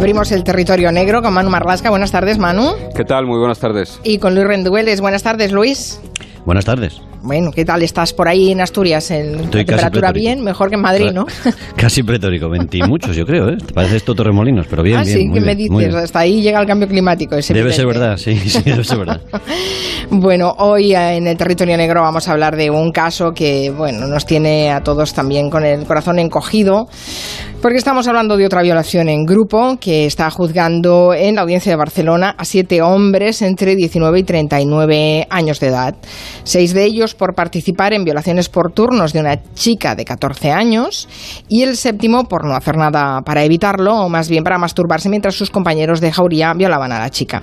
Abrimos el territorio negro con Manu Marlasca. Buenas tardes, Manu. ¿Qué tal? Muy buenas tardes. Y con Luis Rendueles. Buenas tardes, Luis. Buenas tardes. Bueno, ¿qué tal estás por ahí en Asturias? En temperatura bien, mejor que en Madrid, ¿no? Casi pretórico, 20 y muchos, yo creo, ¿eh? Parece esto Torremolinos, pero bien, ah, bien. sí, ¿qué me dices? Hasta ahí llega el cambio climático. Ese debe ser verdad, sí, sí, debe ser verdad. bueno, hoy eh, en el territorio negro vamos a hablar de un caso que, bueno, nos tiene a todos también con el corazón encogido, porque estamos hablando de otra violación en grupo que está juzgando en la audiencia de Barcelona a siete hombres entre 19 y 39 años de edad. Seis de ellos por participar en violaciones por turnos de una chica de 14 años y el séptimo por no hacer nada para evitarlo o más bien para masturbarse mientras sus compañeros de jauría violaban a la chica.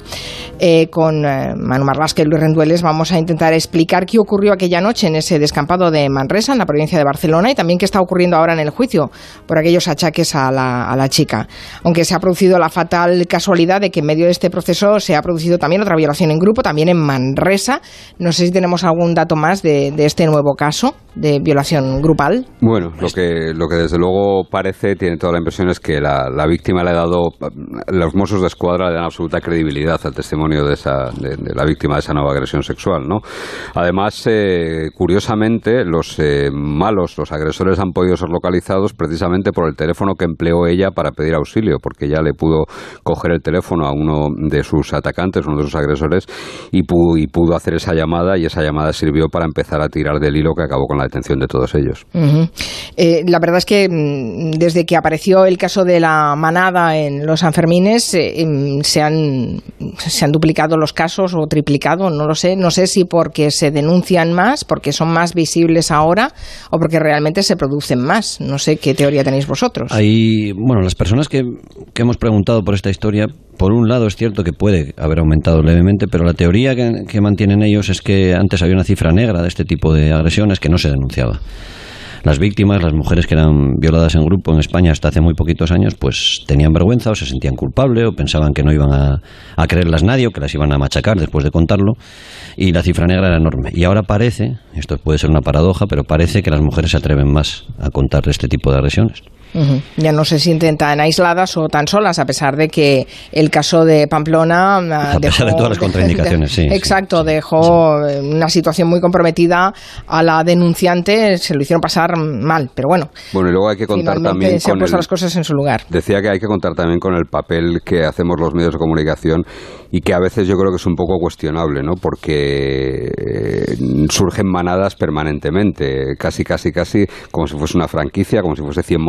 Eh, con eh, Manu Marlasca y Luis Rendueles vamos a intentar explicar qué ocurrió aquella noche en ese descampado de Manresa, en la provincia de Barcelona, y también qué está ocurriendo ahora en el juicio por aquellos a la, a la chica. Aunque se ha producido la fatal casualidad de que en medio de este proceso se ha producido también otra violación en grupo, también en Manresa. No sé si tenemos algún dato más de este nuevo caso de violación grupal. Bueno, lo que, lo que desde luego parece, tiene toda la impresión, es que la, la víctima le ha dado, los mozos de escuadra le dan absoluta credibilidad al testimonio de, esa, de, de la víctima de esa nueva agresión sexual. ¿no? Además, eh, curiosamente, los eh, malos, los agresores han podido ser localizados precisamente por el teléfono que empleó ella para pedir auxilio, porque ella le pudo coger el teléfono a uno de sus atacantes, uno de sus agresores, y pudo, y pudo hacer esa llamada, y esa llamada sirvió para empezar a tirar del hilo que acabó con la detención de todos ellos. Uh -huh. eh, la verdad es que desde que apareció el caso de la manada en los Sanfermines eh, se, han, se han duplicado los casos o triplicado, no lo sé. No sé si porque se denuncian más, porque son más visibles ahora o porque realmente se producen más. No sé qué teoría tenéis vosotros. Hay, bueno, las personas que, que hemos preguntado por esta historia, por un lado es cierto que puede haber aumentado levemente, pero la teoría que, mantienen ellos es que antes había una cifra negra de este tipo de agresiones que no se denunciaba. Las víctimas, las mujeres que eran violadas en grupo en España hasta hace muy poquitos años, pues tenían vergüenza o se sentían culpables o pensaban que no iban a, a creerlas nadie o que las iban a machacar después de contarlo y la cifra negra era enorme. Y ahora parece, esto puede ser una paradoja, pero parece que las mujeres se atreven más a contar este tipo de agresiones. Uh -huh. Ya no se sienten tan aisladas o tan solas, a pesar de que el caso de Pamplona. A pesar de todas las contraindicaciones, sí. Exacto, sí, dejó sí. una situación muy comprometida a la denunciante, se lo hicieron pasar mal, pero bueno. Bueno, y luego hay que contar también. Se han puesto el, las cosas en su lugar. Decía que hay que contar también con el papel que hacemos los medios de comunicación y que a veces yo creo que es un poco cuestionable, ¿no? Porque surgen manadas permanentemente, casi, casi, casi como si fuese una franquicia, como si fuese 100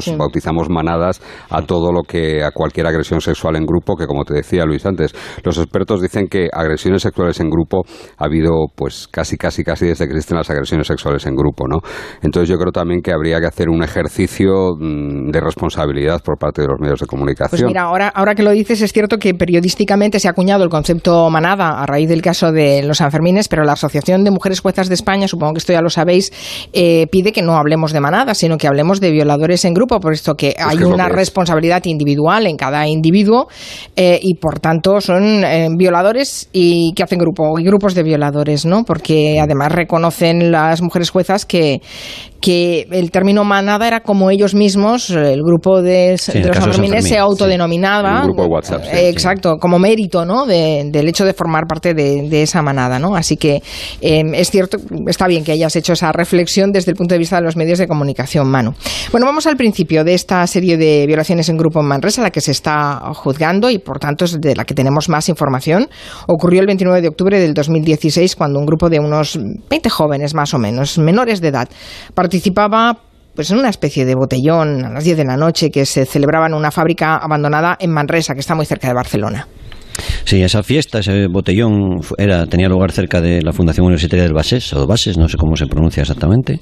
sí. bautizamos manadas a todo lo que, a cualquier agresión sexual en grupo, que como te decía Luis antes, los expertos dicen que agresiones sexuales en grupo ha habido pues casi, casi, casi desde que existen las agresiones sexuales en grupo, ¿no? Entonces yo creo también que habría que hacer un ejercicio de responsabilidad por parte de los medios de comunicación. Pues mira, ahora, ahora que lo dices, es cierto que periodísticamente se ha acuñado el concepto manada a raíz del caso de los Sanfermines, pero la Asociación de Mujeres Juezas de España, supongo que esto ya lo sabéis, eh, pide que no hablemos de manada, sino que hablemos de violadores en grupo, por esto que hay que una responsabilidad individual en cada individuo eh, y por tanto son eh, violadores y que hacen grupo y grupos de violadores, ¿no? Porque además reconocen las mujeres juezas que que el término manada era como ellos mismos, el grupo de, sí, de los Sanfermines se autodenominaba. Sí. Grupo de WhatsApp. Sí, exacto, como mérito, ¿no? De, del hecho de formar parte de, de, esa manada, ¿no? Así que eh, es cierto, está bien que hayas hecho esa reflexión desde el punto de vista de los medios de comunicación, Manu. Bueno, vamos al principio de esta serie de violaciones en grupo en Manresa, la que se está juzgando y por tanto es de la que tenemos más información. Ocurrió el 29 de octubre del 2016 cuando un grupo de unos 20 jóvenes más o menos, menores de edad, participaba pues en una especie de botellón a las 10 de la noche que se celebraba en una fábrica abandonada en Manresa, que está muy cerca de Barcelona. Sí, esa fiesta, ese botellón era, tenía lugar cerca de la Fundación Universitaria del Bases, o Bases, no sé cómo se pronuncia exactamente,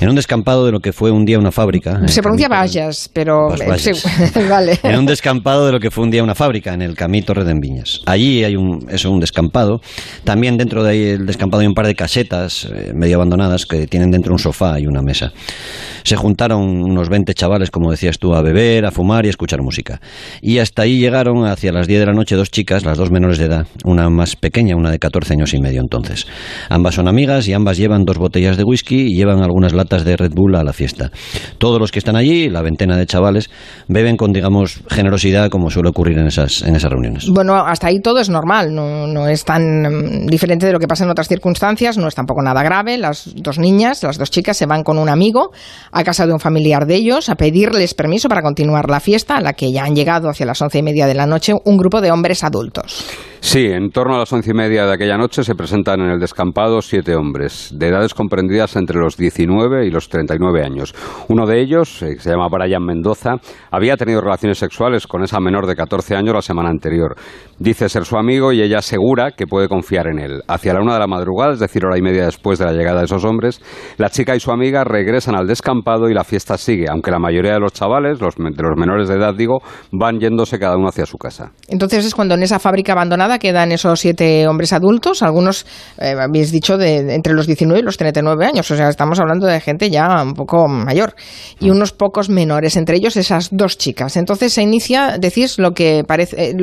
en un descampado de lo que fue un día una fábrica. Se pronuncia Vallas, pero... Sí, vale. En un descampado de lo que fue un día una fábrica, en el Camí Torre de. Allí hay un, eso, un descampado. También dentro de ahí el descampado hay un par de casetas eh, medio abandonadas que tienen dentro un sofá y una mesa. Se juntaron unos 20 chavales, como decías tú, a beber, a fumar y a escuchar música. Y hasta ahí llegaron, hacia las 10 de la noche, dos chicas, las dos menores de edad, una más pequeña, una de 14 años y medio entonces. Ambas son amigas y ambas llevan dos botellas de whisky y llevan algunas latas de Red Bull a la fiesta. Todos los que están allí, la veintena de chavales, beben con, digamos, generosidad como suele ocurrir en esas, en esas reuniones. Bueno, hasta ahí todo es normal, no, no es tan mm, diferente de lo que pasa en otras circunstancias, no es tampoco nada grave. Las dos niñas, las dos chicas, se van con un amigo a casa de un familiar de ellos a pedirles permiso para continuar la fiesta, a la que ya han llegado hacia las once y media de la noche un grupo de hombres adultos adultos. Sí, en torno a las once y media de aquella noche se presentan en el descampado siete hombres, de edades comprendidas entre los 19 y los 39 años. Uno de ellos, eh, que se llama Brian Mendoza, había tenido relaciones sexuales con esa menor de 14 años la semana anterior. Dice ser su amigo y ella asegura que puede confiar en él. Hacia la una de la madrugada, es decir, hora y media después de la llegada de esos hombres, la chica y su amiga regresan al descampado y la fiesta sigue, aunque la mayoría de los chavales, los, de los menores de edad digo, van yéndose cada uno hacia su casa. Entonces es cuando en esa fábrica abandonada quedan esos siete hombres adultos, algunos eh, habéis dicho de, entre los 19 y los 39 años, o sea, estamos hablando de gente ya un poco mayor y unos pocos menores, entre ellos esas dos chicas. Entonces se inicia, decís, lo que parece, eh,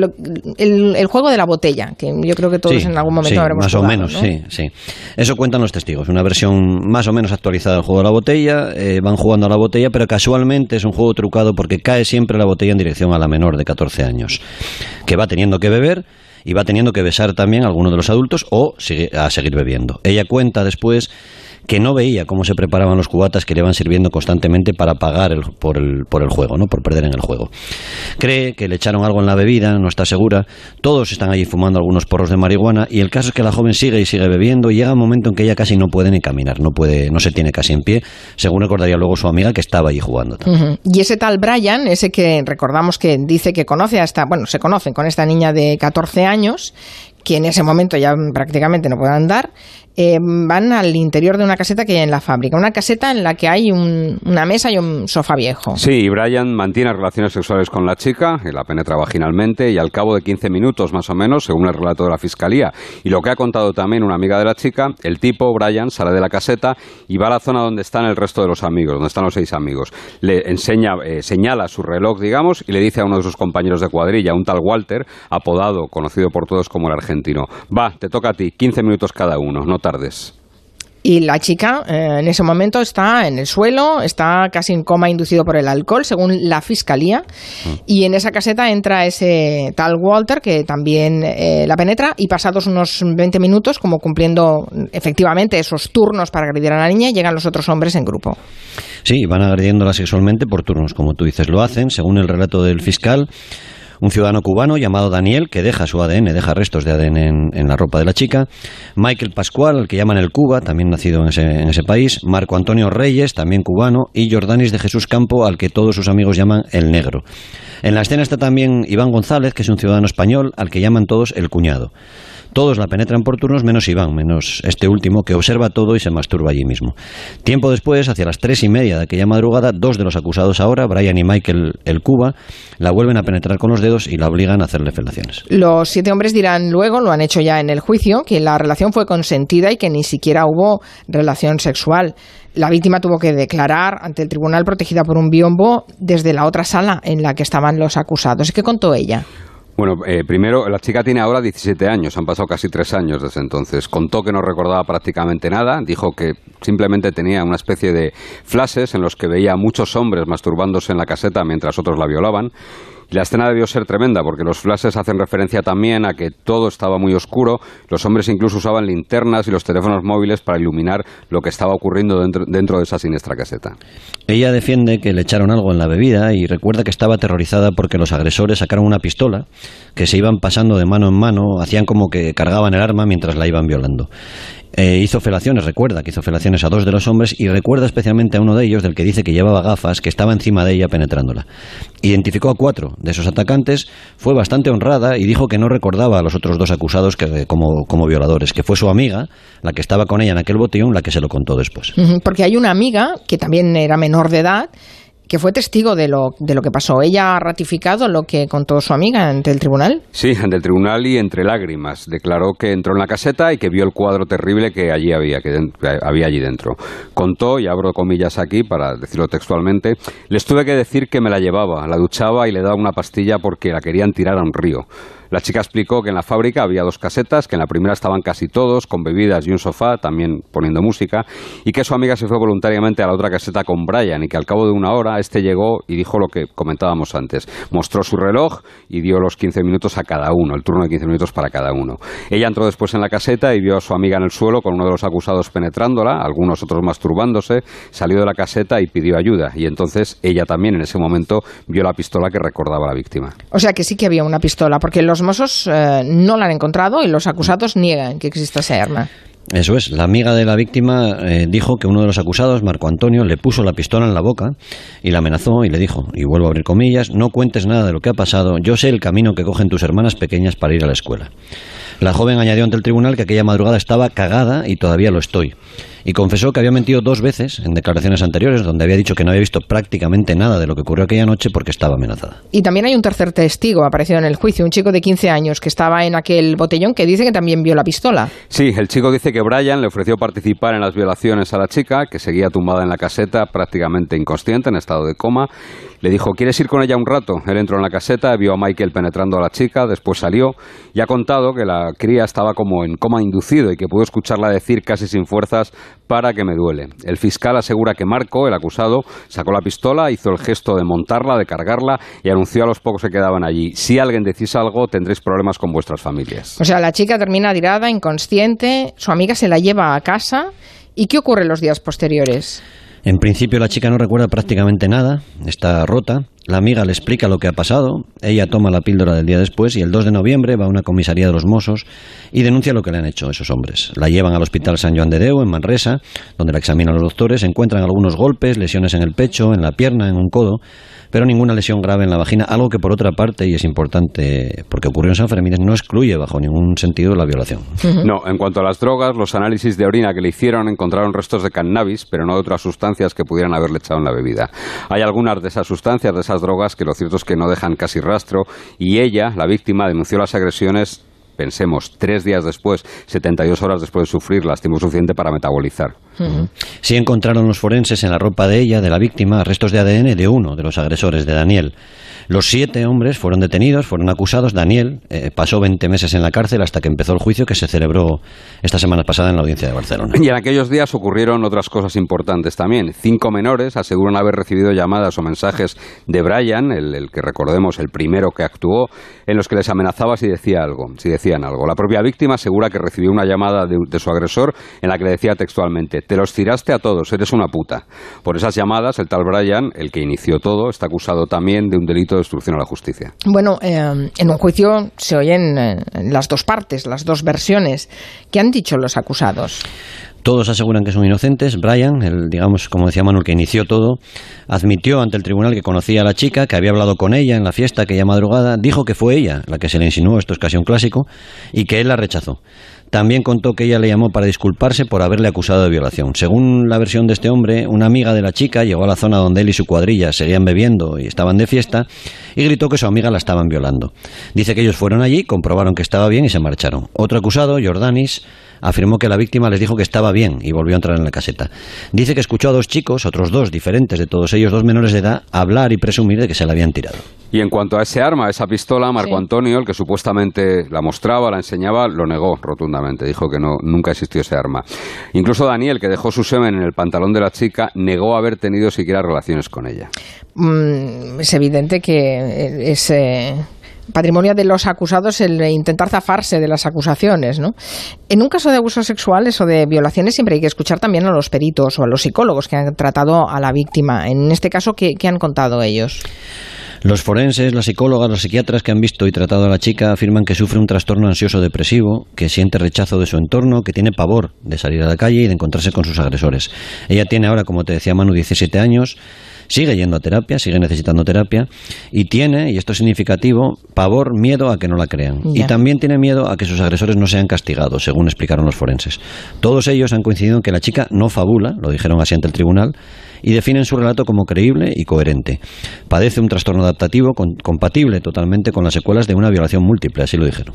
el, juego de la botella, que yo creo que todos en algún momento sí, habremos Más o menos, sí, sí. Eso cuentan los testigos, una versión más o menos actualizada del juego de la botella, eh, van jugando a la botella, pero casualmente es un juego trucado porque cae siempre la botella en dirección a la menor de 14 años, que va teniendo que beber y va teniendo que besar también a alguno de los adultos o a seguir bebiendo. Ella cuenta después que no veía cómo se preparaban los cubatas que le iban sirviendo constantemente para pagar por, el, por el juego, ¿no? por perder en el juego. Cree que le echaron algo en la bebida, no está segura. Todos están allí fumando algunos porros de marihuana y el caso es que la joven sigue y sigue bebiendo y llega un momento en que ella casi no puede ni caminar, no puede, no se tiene casi en pie, según recordaría luego su amiga que estaba allí jugando. Y ese tal Brian, ese que recordamos que dice que conoce hasta, bueno, se conocen con esta niña de 14 años, que en ese momento ya prácticamente no puede andar, eh, van al interior de una caseta que hay en la fábrica. Una caseta en la que hay una mesa y un sofá viejo. Sí, y Brian mantiene relaciones sexuales con la chica, la penetra vaginalmente, y al cabo de 15 minutos más o menos, según el relato de la fiscalía, y lo que ha contado también una amiga de la chica, el tipo, Brian, sale de la caseta y va a la zona donde están el resto de los amigos, donde están los seis amigos. Le enseña, eh, señala su reloj, digamos, y le dice a uno de sus compañeros de cuadrilla, un tal Walter, apodado, conocido por todos como el argentino, va, te toca a ti, 15 minutos cada uno, no tardes. Y la chica eh, en ese momento está en el suelo, está casi en coma inducido por el alcohol, según la fiscalía. Mm. Y en esa caseta entra ese tal Walter que también eh, la penetra y pasados unos 20 minutos, como cumpliendo efectivamente esos turnos para agredir a la niña, llegan los otros hombres en grupo. Sí, van agrediéndola sexualmente por turnos, como tú dices, lo hacen, según el relato del fiscal un ciudadano cubano llamado Daniel, que deja su ADN, deja restos de ADN en, la ropa de la chica, Michael Pascual, al que llaman el Cuba, también nacido en ese, en ese país, Marco Antonio Reyes, también cubano, y Jordanis de Jesús Campo, al que todos sus amigos llaman el Negro. En la escena está también Iván González, que es un ciudadano español, al que llaman todos el Cuñado. Todos la penetran por turnos menos Iván, menos este último, que observa todo y se masturba allí mismo. Tiempo después, hacia las tres y media de aquella madrugada, dos de los acusados ahora, Brian y Michael el Cuba, la vuelven a penetrar con los dedos y la obligan a hacerle felaciones. Los siete hombres dirán luego, lo han hecho ya en el juicio, que la relación fue consentida y que ni siquiera hubo relación sexual. La víctima tuvo que declarar ante el tribunal protegida por un biombo desde la otra sala en la que estaban los acusados. ¿Qué contó ella? Bueno, eh, primero, la chica tiene ahora 17 años, han pasado casi tres años desde entonces. Contó que no recordaba prácticamente nada, dijo que simplemente tenía una especie de flashes en los que veía a muchos hombres masturbándose en la caseta mientras otros la violaban la escena debió ser tremenda porque los flashes hacen referencia también a que todo estaba muy oscuro. Los hombres incluso usaban linternas y los teléfonos móviles para iluminar lo que estaba ocurriendo dentro, dentro de esa siniestra caseta. Ella defiende que le echaron algo en la bebida y recuerda que estaba aterrorizada porque los agresores sacaron una pistola que se iban pasando de mano en mano, hacían como que cargaban el arma mientras la iban violando. Eh, hizo felaciones, recuerda que hizo felaciones a dos de los hombres y recuerda especialmente a uno de ellos, del que dice que llevaba gafas, que estaba encima de ella penetrándola. Identificó a cuatro de esos atacantes, fue bastante honrada y dijo que no recordaba a los otros dos acusados que, como, como violadores, que fue su amiga, la que estaba con ella en aquel botellón, la que se lo contó después. Porque hay una amiga que también era menor de edad que fue testigo de lo, de lo que pasó. ¿Ella ha ratificado lo que contó su amiga ante el tribunal? Sí, ante el tribunal y entre lágrimas. Declaró que entró en la caseta y que vio el cuadro terrible que allí había, que, había allí dentro. Contó, y abro comillas aquí para decirlo textualmente, les tuve que decir que me la llevaba, la duchaba y le daba una pastilla porque la querían tirar a un río. La chica explicó que en la fábrica había dos casetas, que en la primera estaban casi todos, con bebidas y un sofá, también poniendo música, y que su amiga se fue voluntariamente a la otra caseta con Brian y que al cabo de una hora este llegó y dijo lo que comentábamos antes. Mostró su reloj y dio los 15 minutos a cada uno, el turno de 15 minutos para cada uno. Ella entró después en la caseta y vio a su amiga en el suelo con uno de los acusados penetrándola, algunos otros masturbándose, salió de la caseta y pidió ayuda. Y entonces ella también en ese momento vio la pistola que recordaba a la víctima. O sea que sí que había una pistola, porque los Mossos eh, no la han encontrado y los acusados niegan que exista esa arma. Eso es, la amiga de la víctima eh, dijo que uno de los acusados, Marco Antonio, le puso la pistola en la boca y la amenazó y le dijo, y vuelvo a abrir comillas, no cuentes nada de lo que ha pasado, yo sé el camino que cogen tus hermanas pequeñas para ir a la escuela. La joven añadió ante el tribunal que aquella madrugada estaba cagada y todavía lo estoy. Y confesó que había mentido dos veces en declaraciones anteriores, donde había dicho que no había visto prácticamente nada de lo que ocurrió aquella noche porque estaba amenazada. Y también hay un tercer testigo aparecido en el juicio, un chico de 15 años que estaba en aquel botellón que dice que también vio la pistola. Sí, el chico dice que Brian le ofreció participar en las violaciones a la chica, que seguía tumbada en la caseta, prácticamente inconsciente, en estado de coma. Le dijo, ¿quieres ir con ella un rato? Él entró en la caseta, vio a Michael penetrando a la chica, después salió y ha contado que la cría estaba como en coma inducido y que pudo escucharla decir casi sin fuerzas, para que me duele. El fiscal asegura que Marco, el acusado, sacó la pistola, hizo el gesto de montarla, de cargarla y anunció a los pocos que quedaban allí, si alguien decís algo, tendréis problemas con vuestras familias. O sea, la chica termina tirada, inconsciente, su amiga se la lleva a casa. ¿Y qué ocurre los días posteriores? En principio la chica no recuerda prácticamente nada, está rota. La amiga le explica lo que ha pasado, ella toma la píldora del día después y el 2 de noviembre va a una comisaría de los Mossos y denuncia lo que le han hecho esos hombres. La llevan al Hospital San Joan de Deu, en Manresa, donde la examinan los doctores, encuentran algunos golpes, lesiones en el pecho, en la pierna, en un codo pero ninguna lesión grave en la vagina, algo que por otra parte, y es importante porque ocurrió en San Fermín, no excluye bajo ningún sentido la violación. No, en cuanto a las drogas, los análisis de orina que le hicieron encontraron restos de cannabis, pero no de otras sustancias que pudieran haberle echado en la bebida. Hay algunas de esas sustancias, de esas drogas, que lo cierto es que no dejan casi rastro, y ella, la víctima, denunció las agresiones pensemos, tres días después, 72 horas después de sufrirlas, tiempo suficiente para metabolizar. Sí encontraron los forenses en la ropa de ella, de la víctima, restos de ADN de uno de los agresores, de Daniel. Los siete hombres fueron detenidos, fueron acusados. Daniel eh, pasó 20 meses en la cárcel hasta que empezó el juicio que se celebró esta semana pasada en la audiencia de Barcelona. Y en aquellos días ocurrieron otras cosas importantes también. Cinco menores aseguran haber recibido llamadas o mensajes de Brian, el, que recordemos el primero que actuó, en los que les amenazaba si decía algo, si decían algo. La propia víctima asegura que recibió una llamada de, de su agresor en la que le decía textualmente: "Te los tiraste a todos, eres una puta". Por esas llamadas, el tal Brian, el que inició todo, está acusado también de un delito de a la justicia. Bueno, eh, en un juicio se oyen eh, las dos partes, las dos versiones. ¿Qué han dicho los acusados? Todos aseguran que son inocentes. Brian, el, digamos, como decía Manuel, que inició todo, admitió ante el tribunal que conocía a la chica, que había hablado con ella en la fiesta aquella madrugada, dijo que fue ella la que se le insinuó, esto es casi un clásico, y que él la rechazó. También contó que ella le llamó para disculparse por haberle acusado de violación. Según la versión de este hombre, una amiga de la chica llegó a la zona donde él y su cuadrilla seguían bebiendo y estaban de fiesta y gritó que su amiga la estaban violando. Dice que ellos fueron allí, comprobaron que estaba bien y se marcharon. Otro acusado, Jordanis, afirmó que la víctima les dijo que estaba bien y volvió a entrar en la caseta. Dice que escuchó a dos chicos, otros dos diferentes de todos ellos, dos menores de edad, hablar y presumir de que se la habían tirado. Y en cuanto a ese arma, esa pistola, Marco Antonio, el que supuestamente la mostraba, la enseñaba, lo negó rotundamente. Dijo que no, nunca existió ese arma. Incluso Daniel, que dejó su semen en el pantalón de la chica, negó haber tenido siquiera relaciones con ella. Mm, es evidente que ese patrimonio de los acusados el intentar zafarse de las acusaciones, ¿no? En un caso de abusos sexuales o de violaciones siempre hay que escuchar también a los peritos o a los psicólogos que han tratado a la víctima. En este caso, qué han contado ellos? Los forenses, las psicólogas, los psiquiatras que han visto y tratado a la chica afirman que sufre un trastorno ansioso depresivo, que siente rechazo de su entorno, que tiene pavor de salir a la calle y de encontrarse con sus agresores. Ella tiene ahora, como te decía Manu, 17 años, sigue yendo a terapia, sigue necesitando terapia y tiene, y esto es significativo, pavor, miedo a que no la crean. Y también tiene miedo a que sus agresores no sean castigados, según explicaron los forenses. Todos ellos han coincidido en que la chica no fabula, lo dijeron así ante el tribunal, y definen su relato como creíble y coherente. Padece un trastorno adaptativo compatible totalmente con las secuelas de una violación múltiple, así lo dijeron.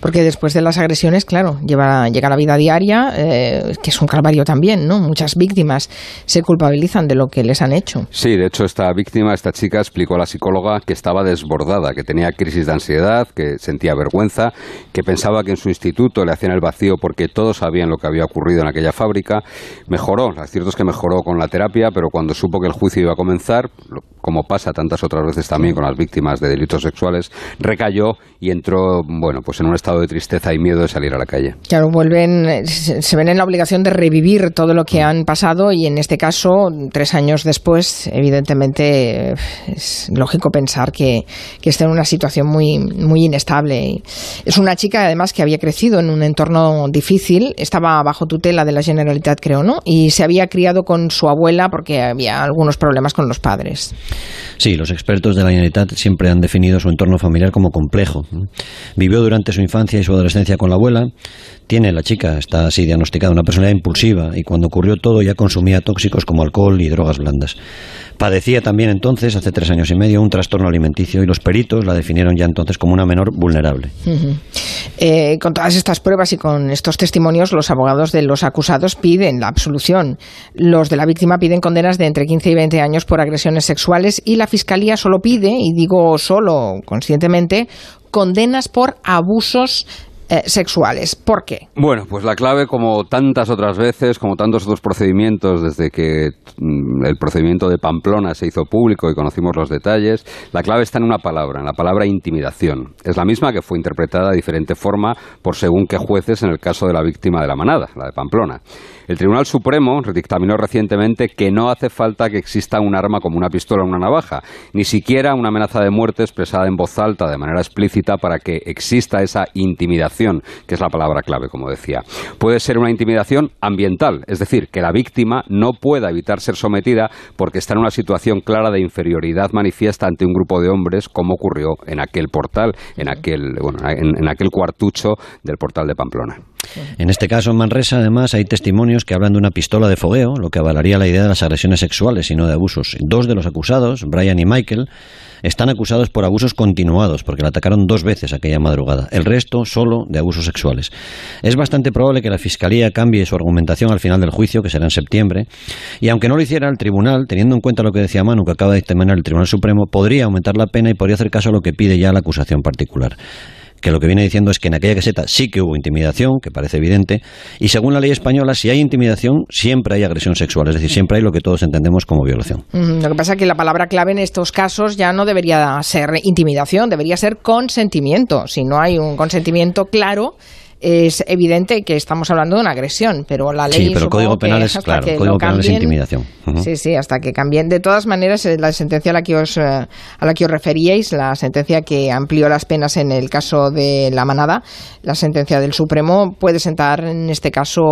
Porque después de las agresiones, claro, lleva, llega la vida diaria, eh, que es un calvario también, ¿no? Muchas víctimas se culpabilizan de lo que les han hecho. Sí, de hecho esta víctima, esta chica, explicó a la psicóloga que estaba desbordada, que tenía crisis de ansiedad, que sentía vergüenza, que pensaba que en su instituto le hacían el vacío porque todos sabían lo que había ocurrido en aquella fábrica. Mejoró, lo cierto es que mejoró con la terapia, pero cuando supo que el juicio iba a comenzar, como pasa tantas otras veces también con las víctimas de delitos sexuales, recayó y entró, bueno, pues en un estado de tristeza y miedo de salir a la calle. Claro, vuelven, se ven en la obligación de revivir todo lo que han pasado y en este caso, tres años después, evidentemente es lógico pensar que, que está en una situación muy, muy inestable. Es una chica, además, que había crecido en un entorno difícil, estaba bajo tutela de la Generalitat, creo, ¿no? Y se había criado con su abuela porque había algunos problemas con los padres. Sí, los expertos de la Generalitat siempre han definido su entorno familiar como complejo. Vivió durante su infancia y su adolescencia con la abuela. Tiene la chica, está así diagnosticada, una personalidad impulsiva y cuando ocurrió todo ya consumía tóxicos como alcohol y drogas blandas. Padecía también entonces, hace tres años y medio, un trastorno alimenticio y los peritos la definieron ya entonces como una menor vulnerable. Eh, con todas estas pruebas y con estos testimonios, los abogados de los acusados piden la absolución. Los de la víctima piden condenas de entre 15 y 20 años por agresiones sexuales y la Fiscalía solo pide, y digo solo conscientemente, condenas por abusos eh, sexuales. ¿Por qué? Bueno, pues la clave, como tantas otras veces, como tantos otros procedimientos, desde que mm, el procedimiento de Pamplona se hizo público y conocimos los detalles, la clave está en una palabra, en la palabra intimidación. Es la misma que fue interpretada de diferente forma por según qué jueces en el caso de la víctima de la manada, la de Pamplona. El Tribunal Supremo dictaminó recientemente que no hace falta que exista un arma como una pistola o una navaja, ni siquiera una amenaza de muerte expresada en voz alta de manera explícita para que exista esa intimidación, que es la palabra clave, como decía. Puede ser una intimidación ambiental, es decir, que la víctima no pueda evitar ser sometida porque está en una situación clara de inferioridad manifiesta ante un grupo de hombres, como ocurrió en aquel portal, en aquel, bueno, en aquel cuartucho del portal de Pamplona. En este caso, en Manresa, además, hay testimonios que hablan de una pistola de fogueo, lo que avalaría la idea de las agresiones sexuales y no de abusos. Dos de los acusados, Brian y Michael, están acusados por abusos continuados, porque la atacaron dos veces aquella madrugada. El resto solo de abusos sexuales. Es bastante probable que la Fiscalía cambie su argumentación al final del juicio, que será en septiembre, y aunque no lo hiciera el tribunal, teniendo en cuenta lo que decía Manu, que acaba de dictaminar el Tribunal Supremo, podría aumentar la pena y podría hacer caso a lo que pide ya la acusación particular que lo que viene diciendo es que en aquella caseta sí que hubo intimidación, que parece evidente, y según la ley española, si hay intimidación, siempre hay agresión sexual, es decir, siempre hay lo que todos entendemos como violación. Lo que pasa es que la palabra clave en estos casos ya no debería ser intimidación, debería ser consentimiento. Si no hay un consentimiento claro, es evidente que estamos hablando de una agresión, pero la ley. Sí, pero el Código Penal es, claro, el Código Penal es intimidación. Sí, sí, hasta que cambien. De todas maneras, la sentencia a la, que os, eh, a la que os referíais, la sentencia que amplió las penas en el caso de la manada, la sentencia del Supremo, puede sentar en este caso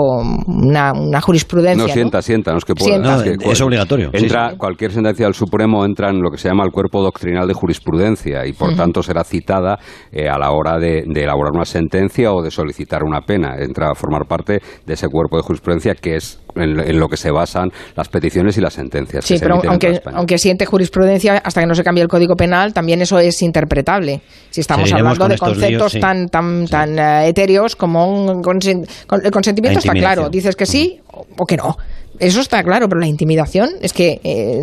una, jurisprudencia. No, sienta, sienta, no es que pueda. es, obligatorio. Entra, Cualquier sentencia del Supremo entra en lo que se llama el cuerpo doctrinal de jurisprudencia y, por tanto, será citada eh, a la hora de, de elaborar una sentencia o de solicitar una pena, entra a formar parte de ese cuerpo de jurisprudencia que es en, lo que se basan las peticiones y las sentencias. Sí, pero aunque, aunque siente jurisprudencia, hasta que no se cambie el Código Penal, también eso es interpretable. Si estamos hablando de conceptos tan, tan, tan eh, etéreos como un el consentimiento está claro, dices que sí o que no. Eso está claro, pero la intimidación es que eh,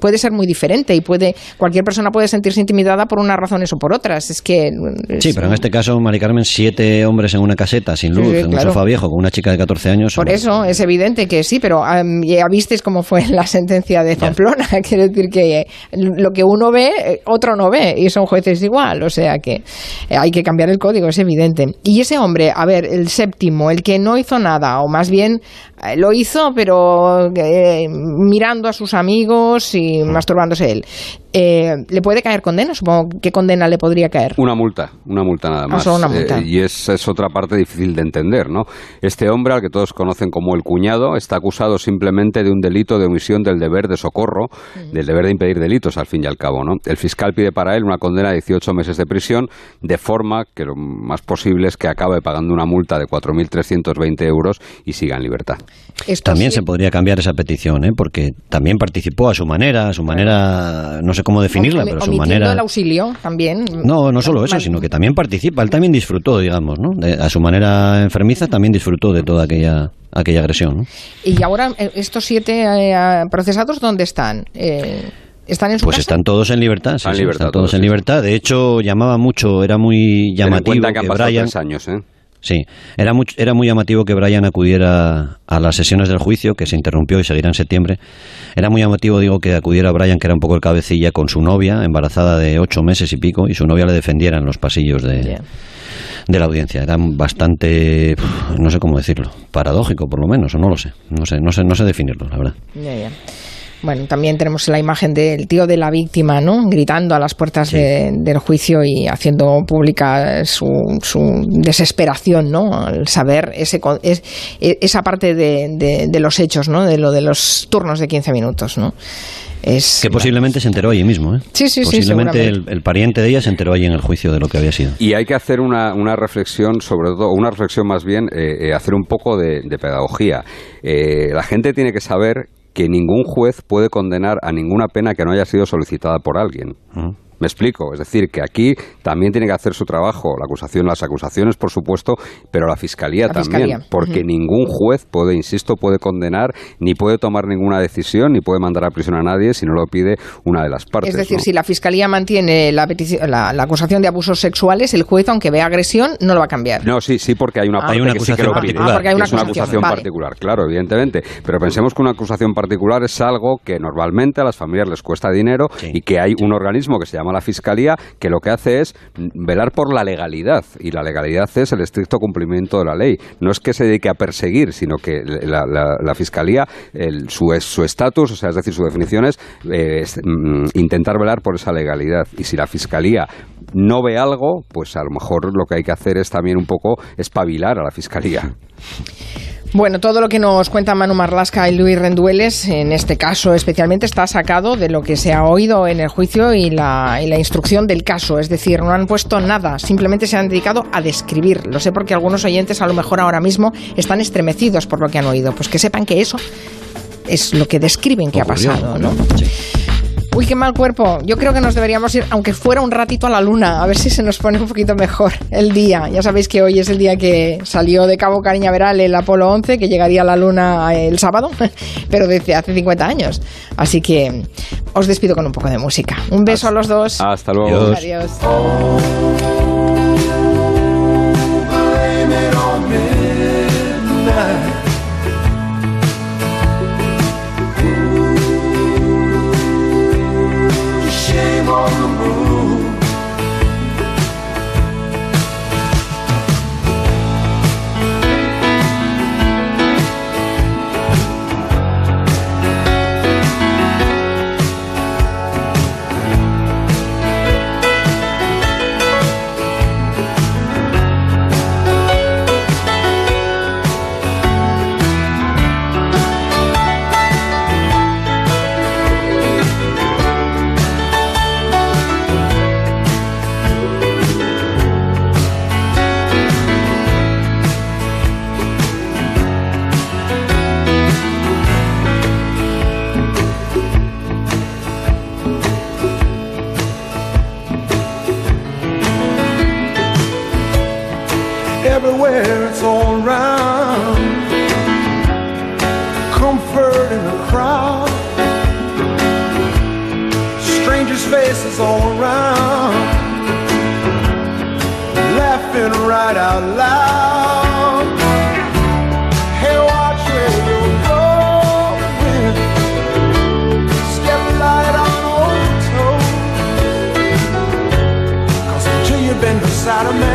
puede ser muy diferente y puede cualquier persona puede sentirse intimidada por unas razones o por otras. Es que sí, pero en este caso, Mari Carmen, siete hombres en una caseta sin luz, en un sofá viejo con una chica de 14 años. Por eso es evidente que sí, pero ya visteis cómo fue la sentencia de Pamplona. Quiere decir que lo que uno ve, eh, otro no ve y son jueces igual. O sea que eh, hay que cambiar el código, es evidente. Y ese hombre, a ver, el séptimo, el que no hizo nada, o más bien lo hizo, pero eh, mirando a sus amigos y masturbándose él. Eh, ¿Le puede caer condena? Supongo. ¿Qué condena le podría caer? Una multa, una multa nada ah, más. Eh, y esa es otra parte difícil de entender, ¿no? Este hombre, al que todos conocen como el cuñado, está acusado simplemente de un delito de omisión del deber de socorro, del deber de impedir delitos, al fin y al cabo, ¿no? El fiscal pide para él una condena de 18 meses de prisión, de forma que lo más posible es que acabe pagando una multa de 4.320 euros y siga en libertad. También se podría gustaría cambiar esa petición, ¿eh? porque también participó a su manera, a su manera, no sé cómo definirla, pero a su manera. el auxilio también. No, no solo eso, sino que también participa, él también disfrutó, digamos, ¿no? a su manera enfermiza también disfrutó de toda aquella aquella agresión. ¿no? Y ahora, eh, estos siete eh, procesados, ¿dónde están? Eh, ¿Están en su Pues casa? están todos en libertad, sí, en libertad están todos todos, en libertad. De hecho, llamaba mucho, era muy Ten en llamativo cuenta que han pasado Brian... tres años, ¿eh? Sí, era muy, era muy llamativo que Brian acudiera a las sesiones del juicio, que se interrumpió y seguirá en septiembre. Era muy llamativo, digo, que acudiera Brian, que era un poco el cabecilla, con su novia, embarazada de ocho meses y pico, y su novia le defendiera en los pasillos de, la audiencia. Era bastante, no sé cómo decirlo, paradójico por lo menos, o no lo sé. No sé, no sé, no sé definirlo, la verdad. Ya, ya. Bueno, también tenemos la imagen del tío de la víctima, ¿no? Gritando a las puertas de- del juicio y haciendo pública su, su desesperación, ¿no? Al saber ese, con- es- e- esa parte de, de- de los hechos, ¿no? De lo de los turnos de 15 minutos, ¿no? Es, Que posiblemente se enteró allí mismo, ¿eh? Sí, sí, sí, Posiblemente el, seguramente. el pariente de ella se enteró allí en el juicio de lo que había sido. Y hay que hacer una, una reflexión, sobre todo, una reflexión más bien, eh, eh, hacer un poco de, de pedagogía. Eh, la gente tiene que saber que ningún juez puede condenar a ninguna pena que no haya sido solicitada por alguien. Me explico, es decir, que aquí también tiene que hacer su trabajo la acusación, las acusaciones, por supuesto, pero la fiscalía La también, fiscalía. porque ningún juez puede, insisto, puede condenar, ni puede tomar ninguna decisión, ni puede mandar a prisión a nadie si no lo pide una de las partes. Es decir, ¿no? si la fiscalía mantiene la, la, la acusación de abusos sexuales, el juez, aunque vea agresión, no lo va a cambiar. No, sí, sí, porque hay una Ah. parte Hay una que sí que acusación lo pide. particular. Ah, porque hay una es una acusación, acusación vale. particular, claro, evidentemente. Pero pensemos que una acusación particular es algo que normalmente a las familias les cuesta dinero Sí. y que hay un organismo que se llama la Fiscalía que lo que hace es velar por la legalidad. Y la legalidad es el estricto cumplimiento de la ley. No es que se dedique a perseguir, sino que la, Fiscalía, el- su es- su estatus, o sea, es decir, su definición es, eh, mm, intentar velar por esa legalidad. Y si la Fiscalía no ve algo, pues a lo mejor lo que hay que hacer es también un poco espabilar a la Fiscalía. Bueno, todo lo que nos cuentan Manu Marlasca y Luis Rendueles, en este caso especialmente, está sacado de lo que se ha oído en el juicio y la, y la instrucción del caso. Es decir, no han puesto nada, simplemente se han dedicado a describir. Lo sé porque algunos oyentes a lo mejor ahora mismo están estremecidos por lo que han oído. Pues que sepan que eso es lo que describen que Ocurrió, ha pasado, ¿no? Sí. Uy, qué mal cuerpo. Yo creo que nos deberíamos ir, aunque fuera un ratito a la luna, a ver si se nos pone un poquito mejor el día. Ya sabéis que hoy es el día que salió de Cabo Cañaveral el Apolo 11, que llegaría a la luna el sábado, pero desde hace 50 años. Así que os despido con un poco de música. Un beso a los dos. Hasta luego. Adiós. Adiós. gotta make